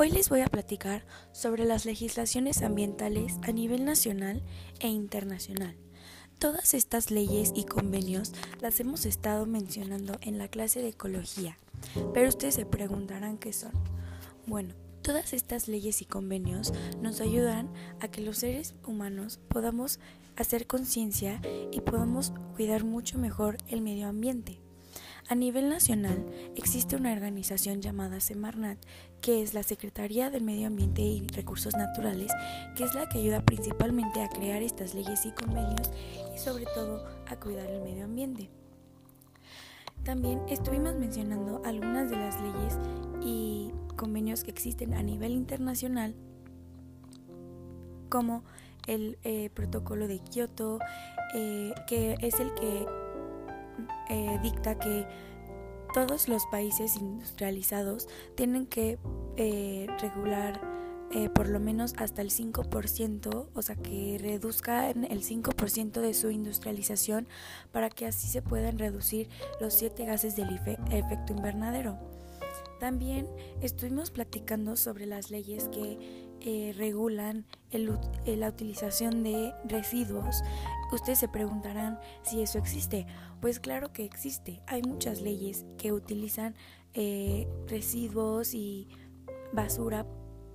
Hoy les voy a platicar sobre las legislaciones ambientales a nivel nacional e internacional. Todas estas leyes y convenios las hemos estado mencionando en la clase de ecología, pero ustedes se preguntarán qué son. Bueno, todas estas leyes y convenios nos ayudan a que los seres humanos podamos hacer conciencia y podamos cuidar mucho mejor el medio ambiente. A nivel nacional existe una organización llamada Semarnat, que es la Secretaría del Medio Ambiente y Recursos Naturales, que es la que ayuda principalmente a crear estas leyes y convenios y sobre todo a cuidar el medio ambiente. También estuvimos mencionando algunas de las leyes y convenios que existen a nivel internacional, como el eh, protocolo de Kioto, eh, que es el que eh, dicta que todos los países industrializados tienen que eh, regular eh, por lo menos hasta el 5%, o sea, que reduzcan el 5% de su industrialización para que así se puedan reducir los siete gases del efecto invernadero. También estuvimos platicando sobre las leyes que eh, regulan la utilización de residuos. Ustedes se preguntarán si eso existe. Pues claro que existe. Hay muchas leyes que utilizan eh, residuos y basura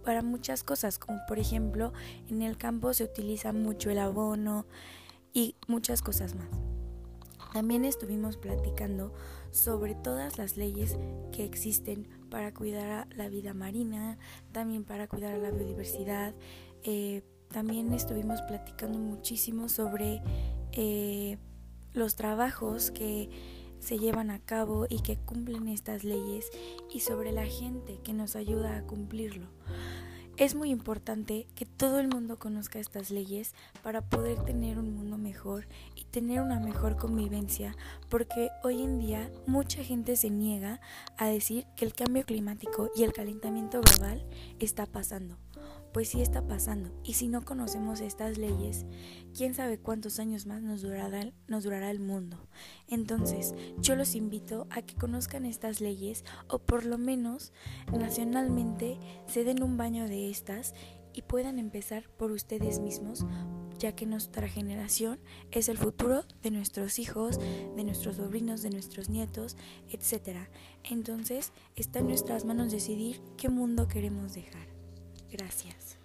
para muchas cosas, como por ejemplo en el campo se utiliza mucho el abono y muchas cosas más. También estuvimos platicando sobre todas las leyes que existen para cuidar a la vida marina, también para cuidar a la biodiversidad. Eh, también estuvimos platicando muchísimo sobre eh, los trabajos que se llevan a cabo y que cumplen estas leyes y sobre la gente que nos ayuda a cumplirlo. Es muy importante que todo el mundo conozca estas leyes para poder tener un mundo mejor y tener una mejor convivencia, porque hoy en día mucha gente se niega a decir que el cambio climático y el calentamiento global está pasando pues sí está pasando. Y si no conocemos estas leyes, quién sabe cuántos años más nos durará, nos durará el mundo. Entonces, yo los invito a que conozcan estas leyes o por lo menos nacionalmente se den un baño de estas y puedan empezar por ustedes mismos, ya que nuestra generación es el futuro de nuestros hijos, de nuestros sobrinos, de nuestros nietos, etc. Entonces, está en nuestras manos decidir qué mundo queremos dejar. Gracias.